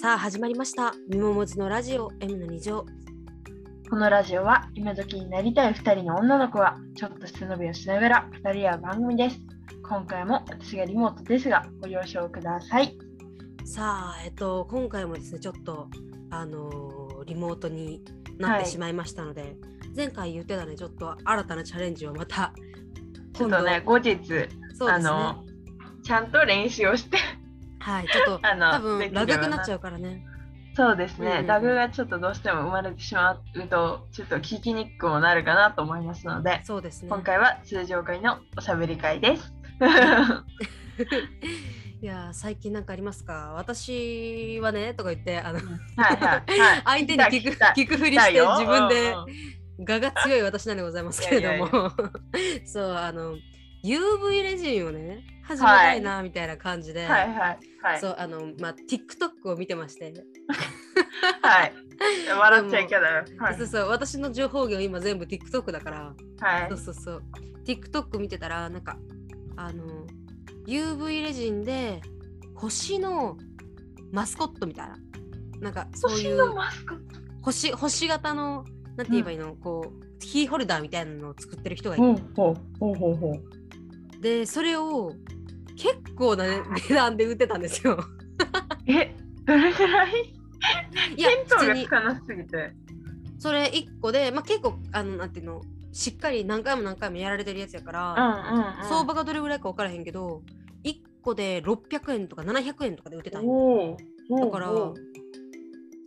さあ始まりました。みももずのラジオ M の2乗。このラジオは今時になりたい2人の女の子はちょっと背伸びをしながら2人や番組です。今回も私がリモートですがご了承ください。さあ、えっと、今回もですね、ちょっと、あのーリモートになってはいしまいましたので、前回言ってたね、ちょっと新たなチャレンジをまた、ちょっとね、後日、ね。あのちゃんと練習をして、はい、ちょっと、あの多分できるよう長くなっちゃうからね。そうですね、うんラグがちょっとどうしても生まれてしまうと、ちょっと聞きにくくもなるかなと思いますので、そうですね。今回は通常回のおしゃべり会です。いやー、最近なんかありますか？私はね、とか言って、あの、はいはいはい。相手に聞く聞くふりして自分で我が強い私なんでございますけれども。そうあの UV レジンをね始めたいなみたいな感じで、はいはいはい。そうあのまあ TikTok を見てまして、はい。笑っちゃいけない。よ。はい。そうそう私の情報源今全部 TikTok だから、はい。そうそうそう。TikTok 見てたらなんかあの UV レジンで星のマスコットみたいな。なんかそういう星のマスコット？星星型のなんて言えばいいの、こうキーホルダーみたいなのを作ってる人がいて、ほうほう。ほうほうほう。でそれを結構なね値段で売ってたんですよ。え、どれぐらい？いや普通に。それ1個で、まあ、結構あのなんていうの？しっかり何回も何回もやられてるやつやから、うんうん、うん。相場がどれぐらいか分からへんけど1個で600円とか700円とかで売ってたん。だから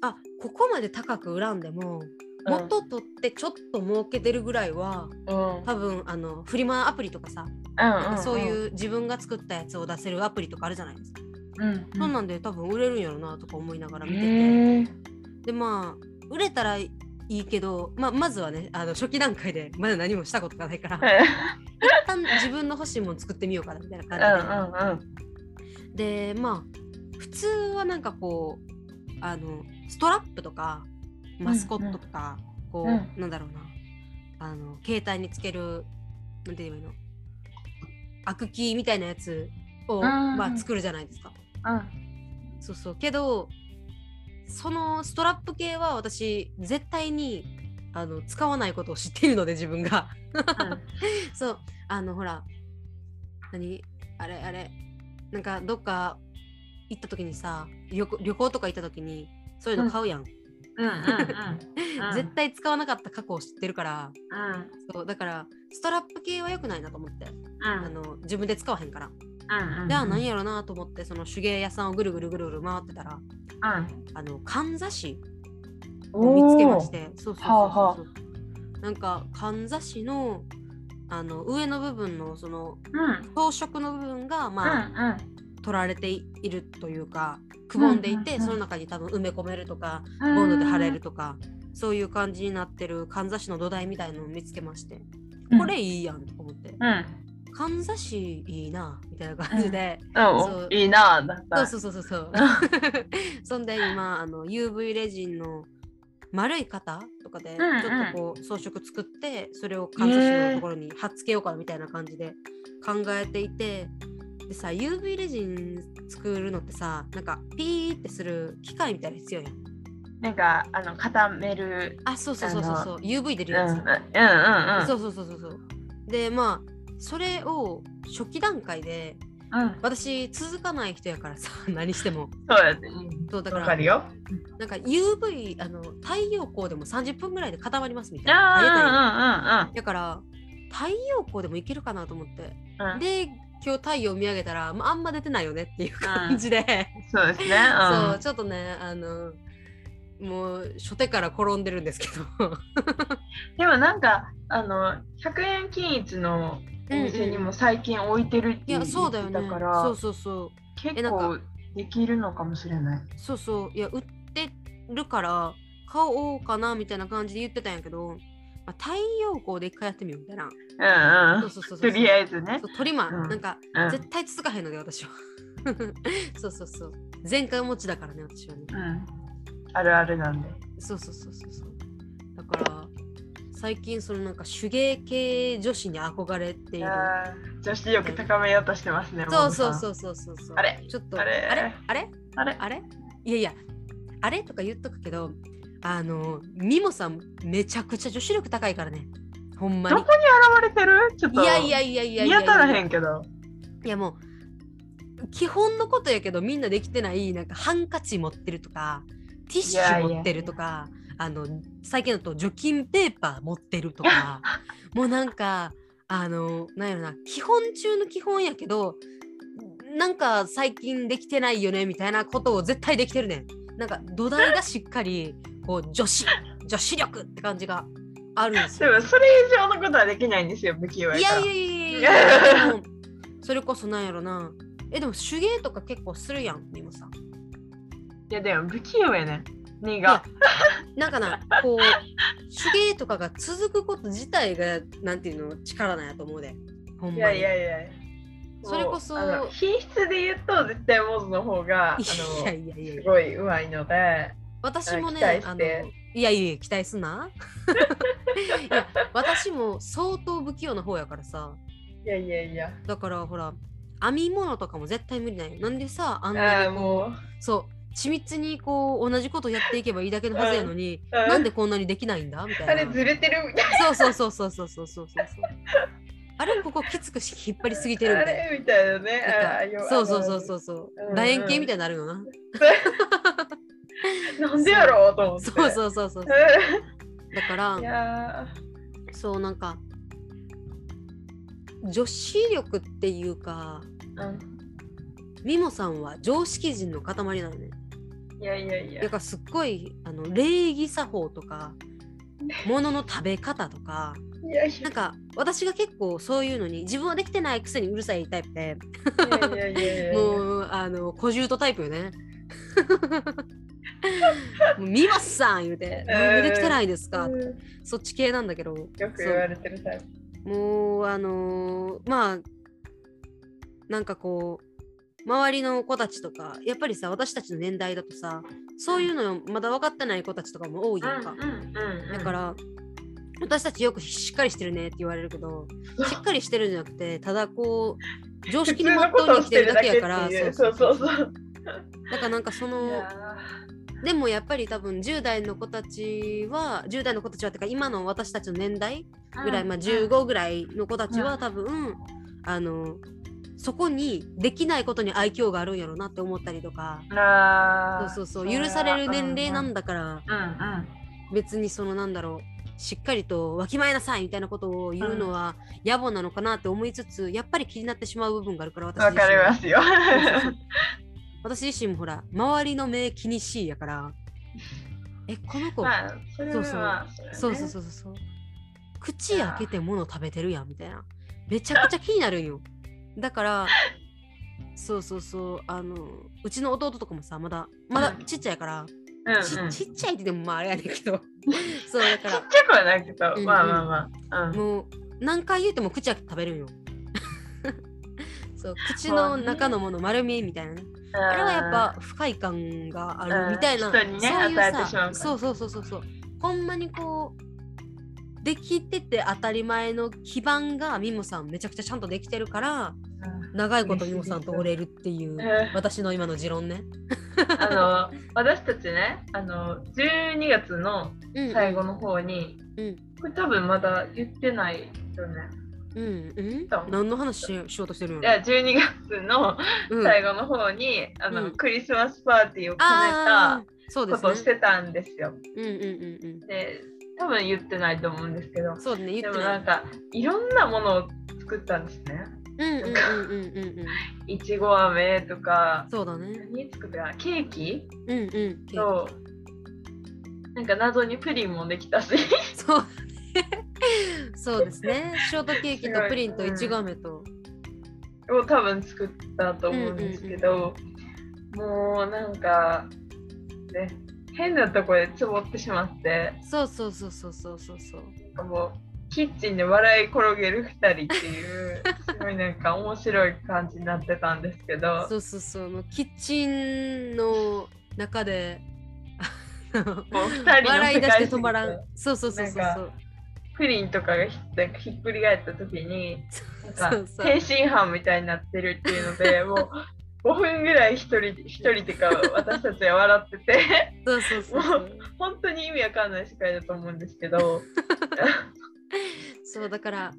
あここまで高く売らんでもうん元取ってちょっと儲けてるぐらいはうん、多分あのフリマアプリとかさ、うんうん、そういう自分が作ったやつを出せるアプリとかあるじゃないですか。うん、うん。そんなんで多分売れるんやろなとか思いながら見てて。へー。でまあ売れたらいいけど、まあ、まずはねあの初期段階でまだ何もしたことがないからうん。一旦自分の欲しいもの作ってみようかなみたいな感じで、うん。でまあ普通はなんかこうあのストラップとかマスコットとか、こう、うん。なんだろうな。あの携帯につけるなんて言えばいいの？アクキーみたいなやつを、うんまあ、作るじゃないですか。うん。そうそう。けどそのストラップ系は私絶対にあの使わないことを知っているので自分が。そう。あのほら何？あれあれ。なんかどっか行った時にさ旅行旅行とか行った時にそういうの買うやん、うんうんうんうん。絶対使わなかった過去を知ってるから。うんそうだからストラップ系は良くないなと思って、うん。あの自分で使わへんから、うんうん。じゃあ何やろなと思ってその手芸屋さんをぐるぐるぐるぐる回ってたらうん。あのかんざしお見つけましー。てそうそうそうそう、はあはなんかかんざしのあの上の部分のそのうん。装飾の部分がまあ、うん取られているというかくぼんでいて、うんうんうんその中に多分埋め込めるとかうん。ボンドで貼れるとかそういう感じになってるかんざしの土台みたいのを見つけまして、うんこれいいやんと思ってうん。かんざしいいなみたいな感じで、うん。いいなだった。そうそうそうそうそう そんで今あの UV レジンの丸い型とかでちうんうんょっとこう装飾作ってそれをかんざしのところに貼っつけようかみたいな感じで考えていてでさ UV レジン作るのってさなんかピーってする機械みたいなの必要やんなんか、あの、固める。あそうそうそうそうそう UV 出るうんうんやつ、うんうん。そうそうそうそうそうでまあそれを初期段階でうん。私続かない人やからさ 何してもそうやって。うんそうだからわかるよ。なんか UV あの太陽光でも30分ぐらいで固まりますみたいあな。だから太陽光でもいけるかなと思って。うんうんうん。で今日太陽見上げたら、まあ、あんま出てないよねっていう感じで、そうですね。そうちょっとねあのもう初手から転んでるんですけど。でもなんかあの100円均一のお店にも最近置いてるってい言ってやそうだよね。たから、そうそうそう。結構できるのかもしれない。そうそう。いや売ってるから買おうかなみたいな感じで言ってたんやけど、まあ、太陽光で一回やってみようみたいな。うんうん。そうそうそうそう。とりあえずね。そうトリマー、うん。なんかうん。絶対続かへんので私は。そうそうそう。前回持ちだからね私はね。うん。あるあるなんで。そうそうそうそうそう。だから最近そのなんか手芸系女子に憧れている。女子力高めようとしてますね。そうそうう。そうそう。そうそうあれ？ちょっとあれ？あれ？あれ？あれ？あれ？いやいや。あれ？とか言っとくけどあのミモさんめちゃくちゃ女子力高いからね。ほんまに。どこに現れてる？ちょっといやいやいやいやい見や。当たらへんけど。いやもう基本のことやけどみんなできてないなんかハンカチ持ってるとかティッシュ持ってるとかあの最近だと除菌ペーパー持ってるとか もうなんかあのなんやろな基本中の基本やけどなんか最近できてないよねみたいなことを絶対できてるねん。なんか土台がしっかりこう女子 女子力って感じがあるんですよでもそれ以上のことはできないんですよ、不器用や。いやいやいやいや それこそなんやろなえでも手芸とか結構するやんミモさんいやでも不器用やね。2が。なんかなこう手芸とかが続くこと自体がなんていうの力なんやと思うでほんまにいやいやいや。それこそ品質で言うと絶対モズの方があいのやいやいやいやすごい上手いので。私もねあのいやいや期待すな いや私も相当不器用な方やからさいやいやいやだからほら編み物とかも絶対無理ないなんでさあんなにうそう緻密にこう同じことやっていけばいいだけのはずやのに、う んうん、なんでこんなにできないんだ？みたいな。あれずれてる？みたいな。そうそうそうそうそうそうそうあれここきつく引っ張りすぎてるみたいな。みたいなね。そうそうそうそうそう。楕円形みたいになるよな。なんでやろうと思って。そうそうそうそうう だからいやそうなんか女子力っていうかーうんミモさんは常識人の塊なのねいやいやいやだ。からすっごいあの礼儀作法とか 物の食べ方とかなんか私が結構そういうのに自分はできてないくせにうるさいタイプで。もうあの小獣タイプよね。も う見ますさん言うて「なんでできてないですか?」うんそっち系なんだけどよく言われてるタイプ。もうあのーまあなんかこう周りの子たちとかやっぱりさ私たちの年代だとさそういうのまだ分かってない子たちとかも多いやんか。だから私たちよくしっかりしてるねって言われるけどしっかりしてるんじゃなくてただこう常識にまっとうに生きてるだけやからそうそうそう。だからなんかそいのやでもやっぱり多分10代の子たちは10代の子たちはってか今の私たちの年代ーぐらい、まあ、15ぐらいの子たちは多分、あのそこにできないことに愛嬌があるんやろうなって思ったりとかそうそうそう許される年齢なんだ。だからうんうん。別にそのなんだろうしっかりとわきまえなさいみたいなことを言うのは野暮なのかなって思いつつやっぱり気になってしまう部分があるから私わかりま自すよ。私自身もほら周りの目気にしいやから。えこの子、まあ、それはそうまあそうそうそうそうそう。口開けて物食べてるやんみたいな。めちゃくちゃ気になるんよ。だからそうそうそう。あのうちの弟とかもさまだまだちっちゃいから、うんうん。ちちっちっちゃいってでもまああれやねんけど。そうだから。ちゃくはないけど、うんうん。まあまあまあ。うん。もう何回言うても口開けて食べるんよ。そう口の中のもの丸見えみたいなねあれはやっぱ不快感があるみたいな、うん人にねそういう与えてしまうそうそうそうそうそう。ほんまにこうできてて当たり前の基盤がミモさんめちゃくちゃちゃんとできてるからうん。長いことミモさんと折れるっていううん。私の今の持論ね。あの私たちねあの12月のうんうん最後の方に、うん。これ多分まだ言ってないよね。うんうんそう何の話ししようとしてるのいや12月のうん最後の方に、あのうんクリスマスパーティーを兼ねた。ことをしてたんですよ。うんうんうんうん。で多分言ってないと思うんですけどそうだね言で。もなんかいろんなものを作ったんですね。うんうんうんうんうんうん。いちご飴とかそうだね。何作った？ケーキ？うんうん。となんか謎にプリンもできたしそう そうですね。ショートケーキとプリンといちご飴と。を多分作ったと思うんですけど、もうなんかね変なとこでつぼってしまってそうそうそうそうそうそうそう。もうキッチンで笑い転げる2人っていうすごいなんか面白い感じになってたんですけどそうそうそう。もうキッチンの中で。もう2人の笑い出して止まらん。そうそうそうそうそう。プリンとかがひなんかひっくり返った時になんか天津飯みたいになってるっていうので もう5分ぐらい一人一人ってか私たちは笑ってて。そうそうそうそう。本当に意味わかんない世界だと思うんですけど。そうだから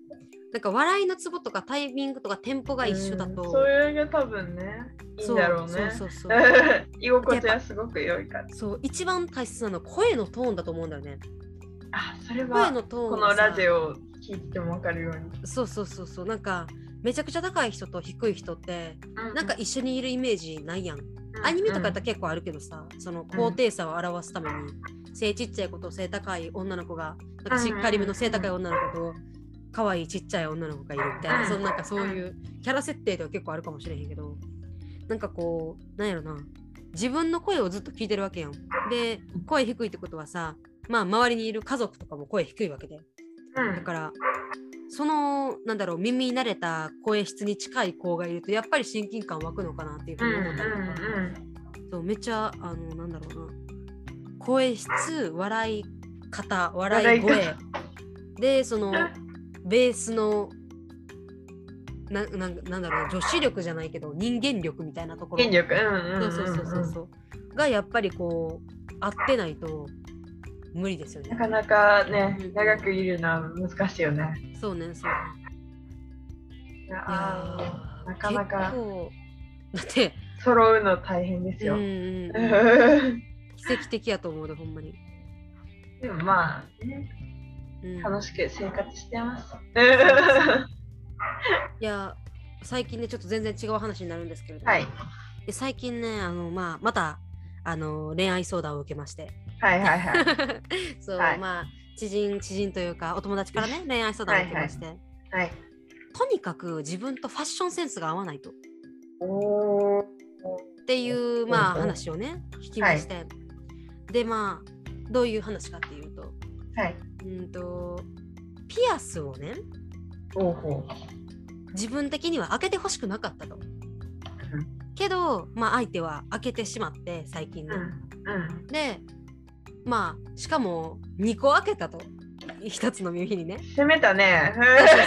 なんか笑いのツボとかタイミングとかテンポが一緒だと、うんそれが多分ねいいんだろうね。そうそうそう。居心地はすごく良いからそう一番大切なのは声のトーンだと思うんだよねあそれ声はのトーンこのラジオを聞いても分かるように、そうそうそうそう。なんかめちゃくちゃ高い人と低い人ってなんか一緒にいるイメージないやん。アニメとかやったら結構あるけどさ、その高低差を表すために、背ちっちゃい子と背高い女の子が、なんかしっかりめの背高い女の子と、可愛いちっちゃい女の子がいるみたいな、うんそのなんかそういうキャラ設定とか結構あるかもしれへんけど、なんかこう、なんやろな、自分の声をずっと聞いてるわけやん。で、声低いってことはさ、まあ周りにいる家族とかも声低いわけで。うん。だから、そのなんだろう耳に慣れた声質に近い子がいるとやっぱり親近感湧くのかなっていうふううんに思ったりとか、そうめっちゃあのなんだろうな。声質笑い方笑い声。笑でそのベースのなななんだろうな。女子力じゃないけど人間力みたいなところ。うんうんそうそうそうそうそう。がやっぱりこう合ってないと無理ですよね。なかなかねうん。長くいるのは難しいよね。そうねそうあーなかなか。だって、揃うの大変ですよ、うんうんうん、奇跡的やと思うでほんまに、でもまあ、ね、うん、楽しく生活してます。いや最近ねちょっと全然違う話になるんですけれども、はいで最近ねあの、まあ、またあの恋愛相談を受けましてはいはいはい。そう、はいまあ知人知人というかお友達からね 恋愛相談を受けまして、はい、とにかく自分とファッションセンスが合わないとおーっていう、まあ、話をね聞きまして、でまあどういう話かっていうとはい。うんとピアスをね自分的には開けてほしくなかったと。けど、まあ、相手は開けてしまって最近ね。う。うん。うん。でまあしかも2個開けたと1つの耳にね。攻めたね。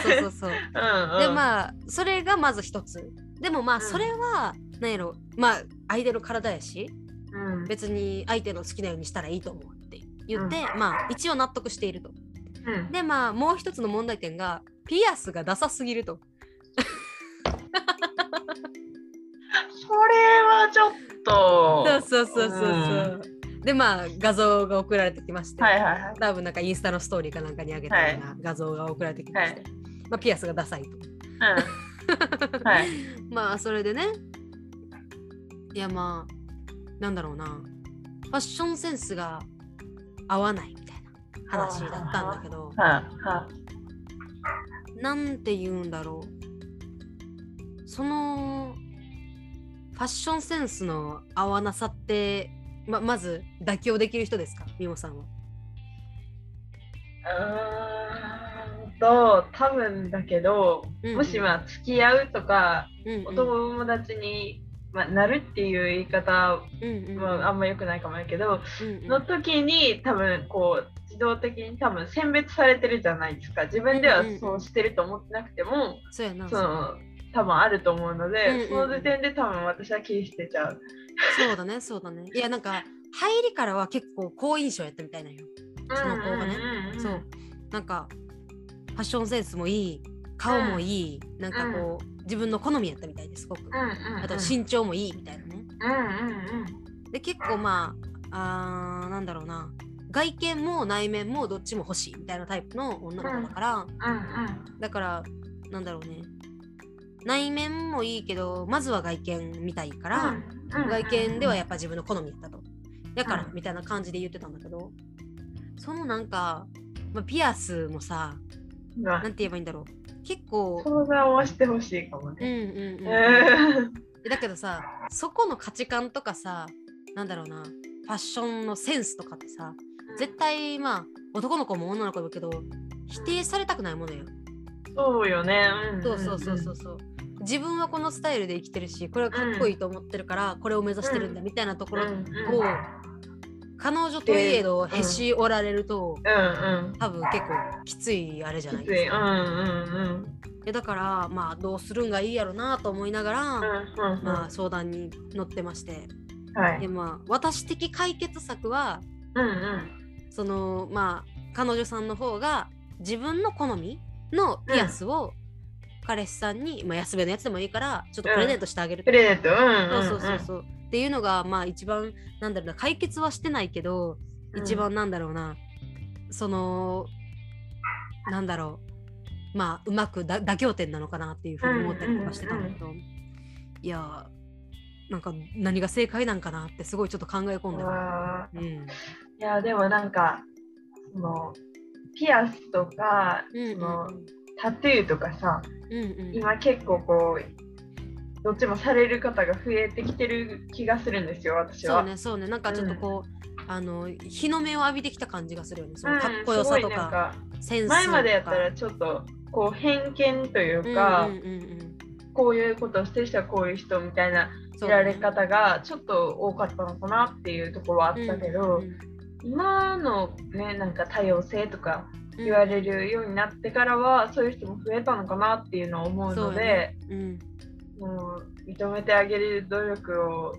そうそうそうそう。うんうん。でまあそれがまず一つ。でもまあうんそれは何やろまあ相手の体やしうん、別に相手の好きなようにしたらいいと思うって言って、まあ一応納得していると。うん、でまあもう一つの問題点がピアスがダサすぎると。それはちょっと。そうそうそうそうそう。でまあ画像が送られてきまして、はいはいはい。多分なんかインスタのストーリーかなんかに上げたような画像が送られてきまして、はい。まあ、ピアスがダサいと。うん。はい。まあそれでね。いやまあなんだろうな。ファッションセンスが合わないみたいな話だったんだけど。なんて言うんだろう。そのファッションセンスの合わなさってままず妥協できる人ですか？みもさんは。あ。うーんと、多分だけど、うんうん。もしまあ付き合うとか、うんうん。お友達に、まあ、なるっていう言い方うんうん。はあんま良くないかもやけど、うんうん。の時に多分こう自動的に多分選別されてるじゃないですか。自分ではそうしてると思ってなくても、そうやなその多分あると思うので、うんうんうん。その時点で多分私は切り捨てちゃう。そうだねそうだね。いやなんか入りからは結構好印象やったみたいなんよ。その子がねんんん。そう。なんかファッションセンスもいい顔もいい、なんかこう、自分の好みやったみたいですごく、うんうんうん、あと身長もいいみたいなね。うんうんで結構まああーなんだろうな。外見も内面もどっちも欲しいみたいなタイプの女の子だから、うんうん。だからなんだろうね内面もいいけどまずは外見見たいから、外見ではやっぱ自分の好みやったと。だから、うんみたいな感じで言ってたんだけど、そのなんか、まあ、ピアスもさ、うわなんて言えばいいんだろう。結構、相談をしてほしいかもうんね。うんうん。うんだけどさ、そこの価値観とかさ、なんだろうな、ファッションのセンスとかってさ、絶対まあ、男の子も女の子もけど、否定されたくないものよ。そうよね。んんんそうそうそうそうそう。自分はこのスタイルで生きてるし、これはかっこいいと思ってるから、これを目指してるんだみたいなところを、彼女といえどへし折られると、多分結構きついあれじゃないですか。うだからまあどうするんがいいやろなと思いながら、まあ、相談に乗ってまして。はい。でまあ私的解決策はそのまあ彼女さんの方が自分の好みのピアスを彼氏さんに、まあ、安めのやつでもいいからちょっとプレゼントしてあげる。とプレゼント。うんうんそうそうそうそう。っていうのがまあ一番なんだろうな解決はしてないけど、うん。一番なんだろうなそのなんだろうまあうまくだ妥協点なのかなっていうふうに思ったりとかしてたんだけど、いやなんか何が正解なんかなってすごいちょっと考え込んでる。わうん。ーいやでもなんかそのピアスとかうん。そのタトゥーとかさうんうん。今結構こうどっちもされる方が増えてきてる気がするんですよ私そうは。ねそうね。なんかちょっとこう、あの日の目を浴びてきた感じがするよね。そのうんかっこよさとすごいなんか,、センスとか。前までやったらちょっとこう偏見というか、うんうんうんうん。こういうことをしてる人はこういう人みたいな見られ方がちょっと多かったのかなっていうところはあったけど、うんうん。今のねなんか多様性とか言われるようになってからは、そういう人も増えたのかなっていうのを思うのでうん。もう認めてあげる努力を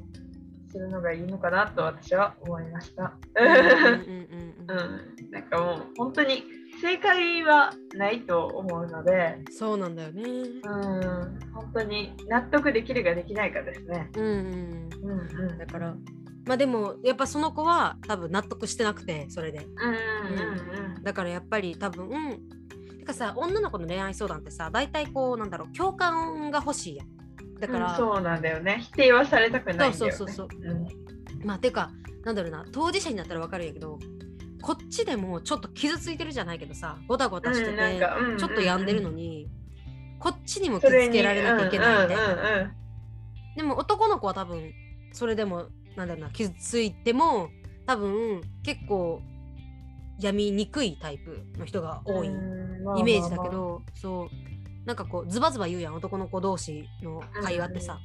するのがいいのかなと私は思いました。うんうんうんうんうん、なんかもう本当に正解はないと思うので、そうなんだよね。うん、本当に納得できるかできないかですね。うんうん。うんうん、だからまあでもやっぱその子は多分納得してなくてそれで。うんうんうんだからやっぱり多分てかさ女の子の恋愛相談ってさ大体こうなんだろう共感が欲しいやん。だから、うんそうなんだよね。否定はされたくないんだよね。そうそうそうう。んまあてかなんだろうな当事者になったらわかるんやけどこっちでもちょっと傷ついてるじゃないけどさゴタゴタしてて、ちょっと病んでるのに、こっちにも傷つけられなきゃいけないんうんうん。でも男の子は多分それでもなんだろうな傷ついても多分結構病みにくいタイプの人が多いイうんメージだけど、そう。なんかこうズバズバ言うやん男の子同士の会話ってさ、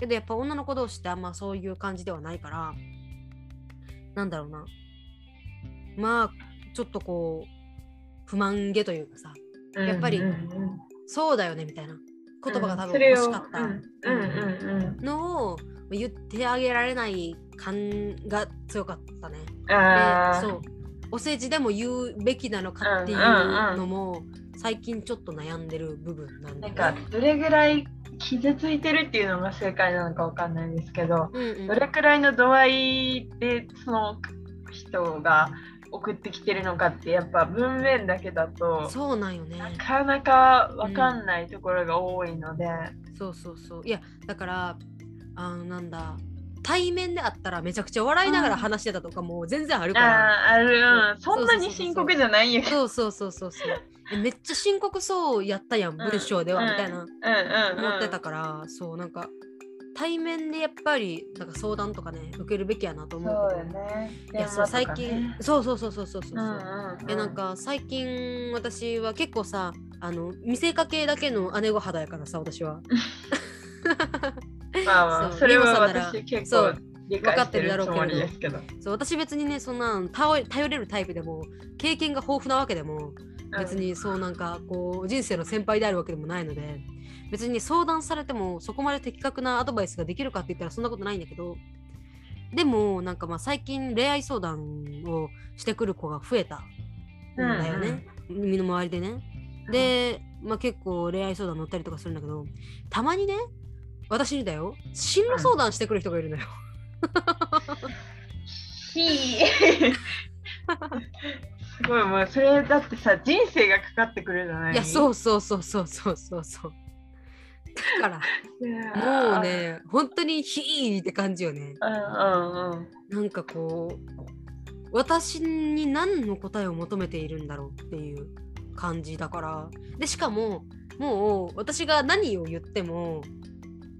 けどやっぱ女の子同士ってあんまそういう感じではないからなんだろうな。まあちょっとこう不満げというかさ。うんやっぱりそうだよねみたいな。言葉が多分欲しかった。うんうんうんうん。のを言ってあげられない感が強かったね。そうお世辞でも言うべきなのかっていううんうんうんのも最近ちょっと悩んでる部分なんだなん。かどれぐらい傷ついてるっていうのが正解なのかわかんないんですけど、うんうんどれくらいの度合いでその人が送ってきてるのかってやっぱ文面だけだとそうなんよね。なかなかわかんないところが多いので、そうそうそう。いやだからあのなんだ。対面であったらめちゃくちゃ笑いながら話してたとかも全然あるから。あーある、うん、そそんなに深刻じゃないんやけどそうそうそうそうそう。えめっちゃ深刻そうやったやん文章ではみたいな。思ってたから、そうなんか対面でやっぱりなんか相談とかね受けるべきやなと思う。そうけどよね。いやそう最近そうそうそうそうそうそう、えなんか最近私は結構さあの見せかけだけの姉御肌やからさ私は まあまあそれは私結構そう理解してるつもりですけど。そう私別にねそんな頼頼れるタイプでも経験が豊富なわけでも別にそうなんかこう人生の先輩であるわけでもないので別に相談されてもそこまで的確なアドバイスができるかって言ったらそんなことないんだけどでもなんかまあ最近恋愛相談をしてくる子が増えたんだよね、身の回りでね。で、まあ、結構恋愛相談乗ったりとかするんだけどたまにね私にだよ進路相談してくる人がいるのよ。ひすごいもうそれだってさ人生がかかってくるじゃない？いやそううそうそうそうそうそうそう。だからもうね本当にヒーって感じよね。うんうんうんなんかこう私に何の答えを求めているんだろうっていう感じだからでしかももう私が何を言っても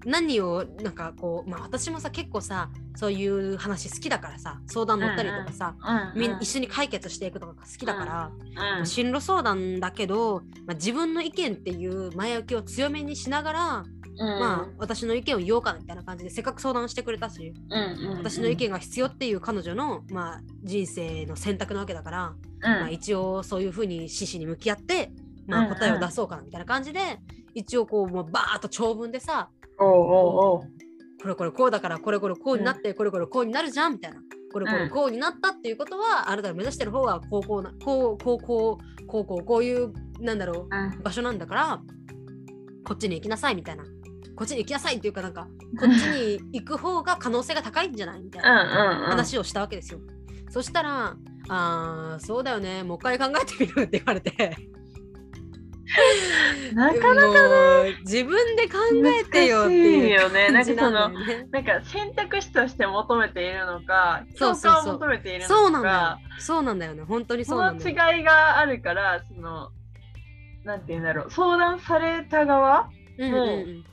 何をなんかこうまあ私もさ結構さそういう話好きだからさ相談乗ったりとかさ、うんみん一緒に解決していくとかが好きだから、うん。進路相談だけど、まあ、自分の意見っていう前置きを強めにしながらまあ私の意見を言おうかなみたいな感じでせっかく相談してくれたし、うんうん、私の意見が必要っていう彼女の、まあ、人生の選択なわけだから、うん。まあ、一応そういうふうに真摯に向き合って、まあ、うんうん。答えを出そうかなみたいな感じで、一応こうもうバーッと長文でさおうおうおう。これこれこうだからこれこれこうになって、これこれこうになるじゃん。みたいな。これこれこうになったっていうことは、あなたが目指してる方はこうこうなこうこうこうこうこうこういうなんだろうん。う場所なんだからこっちに行きなさいみたいな。こっちに行きなさいっていうかなんかこっちに行く方が可能性が高いんじゃないみたいうんなうんうん。話をしたわけですよ。そしたら「あーそうだよね。もう一回考えてみる」って言われて なかなかもう自分で考えてよっていうよねなんだよなんね。なんか選択肢として求めているのかそうそうそう共感を求めているのかそうなんだよ。そうなんだよね。本当にそうそのなんだよ。違いがあるからそのなんて言うんだろう相談された側うんうん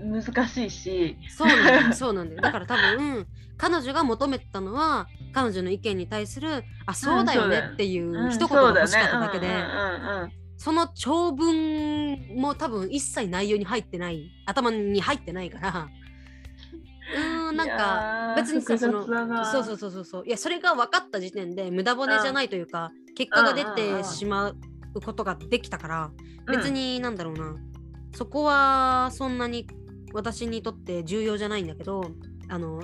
うん難しいしそうなんだよ。そうなんだよ。だから多分彼女が求めてたのは彼女の意見に対する「あそうだよね」っていう一言が欲しかっただけで、うんその長文も多分一切内容に入ってない頭に入ってないから。うーんなんか別にさそのそうそうそうそうそう。いやそれが分かった時点で無駄骨じゃないというか、結果が出てしまうことができたから、うん。別になんだろうな。そこはそんなに私にとって重要じゃないんだけどあの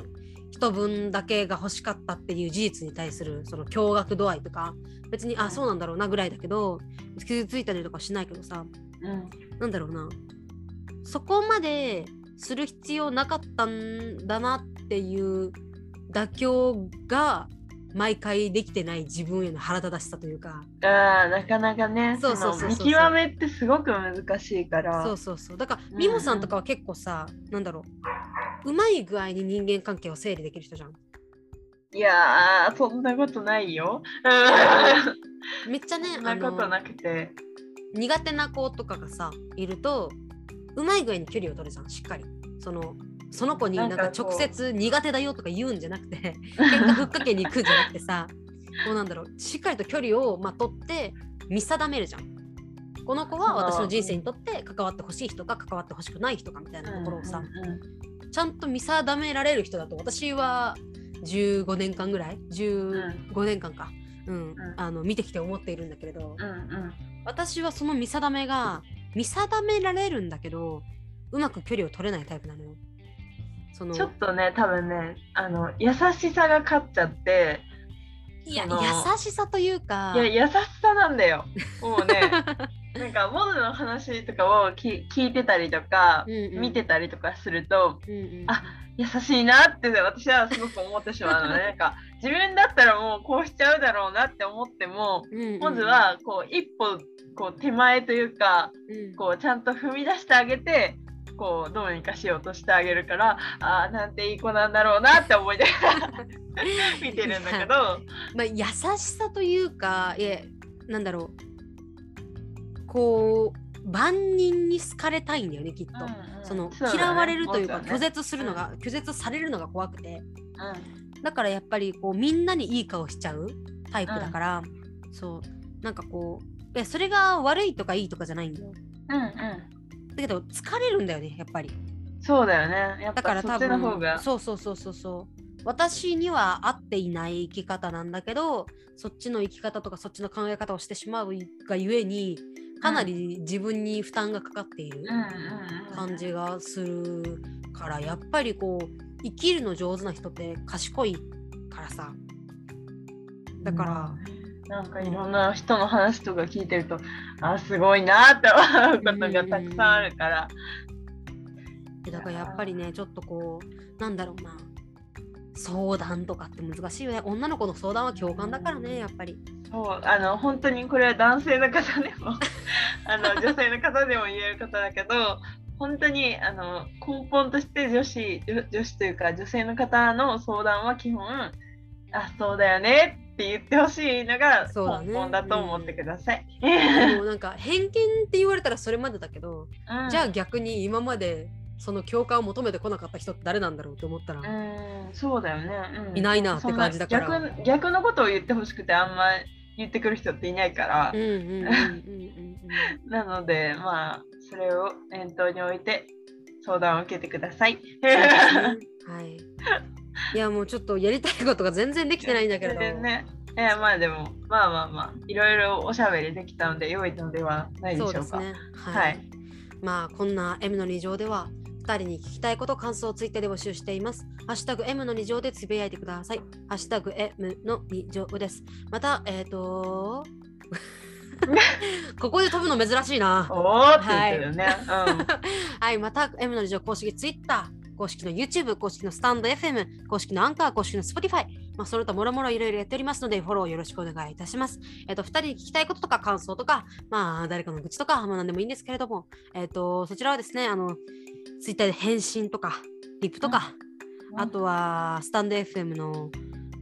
一文だけが欲しかったっていう事実に対するその驚愕度合いとか別にあそうなんだろうなぐらいだけど傷ついたりとかしないけどさうん。なんだろうな。そこまでする必要なかったんだなっていう妥協が毎回できてない自分への腹立たしさというか。あーなかなかねそうそうそうそう。の見極めってすごく難しいから。そうそうそう。だからうんミモさんとかは結構さ、なんだろう。うまい具合に人間関係を整理できる人じゃん。いやーそんなことないよ。めっちゃねそんなことなくて。苦手な子とかがさいるとうまい具合に距離を取るじゃんしっかり。そのその子になんか直接苦手だよとか言うんじゃなくて喧嘩ふっかけに行くんじゃなくてさこうなんだろうしっかりと距離を、まあ、取って見定めるじゃん。この子は私の人生にとって関わってほしい人か関わってほしくない人かみたいなところをさ、うんうんちゃんと見定められる人だと私は15年間ぐらい？15年間か、うん。うん。あの見てきて思っているんだけれど、うんうん。私はその見定めが見定められるんだけどうまく距離を取れないタイプなのよ。その。ちょっとね多分ねあの優しさが勝っちゃっていや優しさというか。いや優しさなんだよ。もうね なんかモドの話とかをき聞いてたりとか、うんうん。見てたりとかするとうんうん。あ優しいなって私はすごく思ってしまうのね。なんか自分だったらもうこうしちゃうだろうなって思ってもうんうん。まずはこう一歩こう手前というかうん。こうちゃんと踏み出してあげてこうどうにかしようとしてあげるからあーなんていい子なんだろうなって思いながら 見てるんだけど。まあ、優しさというかいやなんだろう。こう万人に好かれたいんだよねきっと。そのそうだね。嫌われるというか拒絶するのが、拒絶されるのが怖くて。うだからやっぱりこうみんなにいい顔しちゃうタイプだから、そう。なんかこういやそれが悪いとかいいとかじゃないんだよ。んうんうんだけど疲れるんだよねやっぱり。そうだよね。やっだから多ぱそっちの方分が。そうそうそうそう。そう私には合っていない生き方なんだけどそっちの生き方とかそっちの考え方をしてしまうがゆえにかなり自分に負担がかかっている感じがするからやっぱりこう生きるの上手な人って賢いからさ。だから、なんかいろんな人の話とか聞いてるとあすごいなって思うことがたくさんあるから。でだからやっぱりねちょっとこうなんだろうな。相談とかって難しいよね。女の子の相談は共感だからねやっぱり。そうあの本当にこれは男性の方でも あの女性の方でも言えることだけど本当にあの根本として女子女女子というか女性の方の相談は基本あそうだよねって言ってほしいのがそうだね。根本だと思ってください。でもなんか偏見って言われたらそれまでだけど、うん。じゃあ逆に今までその共感を求めてこなかった人って誰なんだろうって思ったら、うん。そうだよね、うん。いないなって感じだから。逆逆のことを言ってほしくてあんま言ってくる人っていないから。うん、うんうんうんうんなのでまあそれを念頭に置いて相談を受けてください。はい。いやもうちょっとやりたいことが全然できてないんだけれど。全然ね。いやまあでもまあまあまあいろいろおしゃべりできたので良いのではないでしょか。そううですね。はい。はいまあこんな M の2乗では2人に聞きたいこと感想をツイッターで募集しています。ハッシュタグ M の2乗でつぶやいてください。ハッシュタグ M の2乗です。またえっ、と ここで飛ぶの珍しいな。おーって言ってるよね。はい、また M の2乗公式 Twitter、公式の YouTube、公式のスタンド FM、公式のアンカー、公式の Spotify、まあ、それともろもろいろいろやっておりますので、フォローよろしくお願いいたします。えっ、と、2人に聞きたいこととか感想とか、まあ、誰かの愚痴とか、まあ、何でもいいんですけれども、えっ、と、そちらはですね、あの、Twitter で返信とか、リップとか、うんあとは、スタンド FM の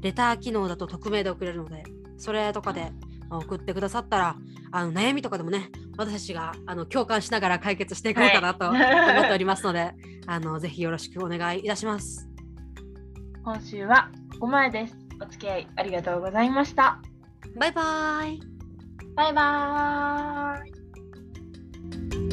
レター機能だと匿名で送れるので、それとかでまあ送ってくださったら、あの悩みとかでもね、私たちがあの共感しながら解決していこうかなと思はいっておりますので、あのぜひよろしくお願いいたします。今週はここまでです。お付き合いありがとうございました。バイバイ。バイバーイ。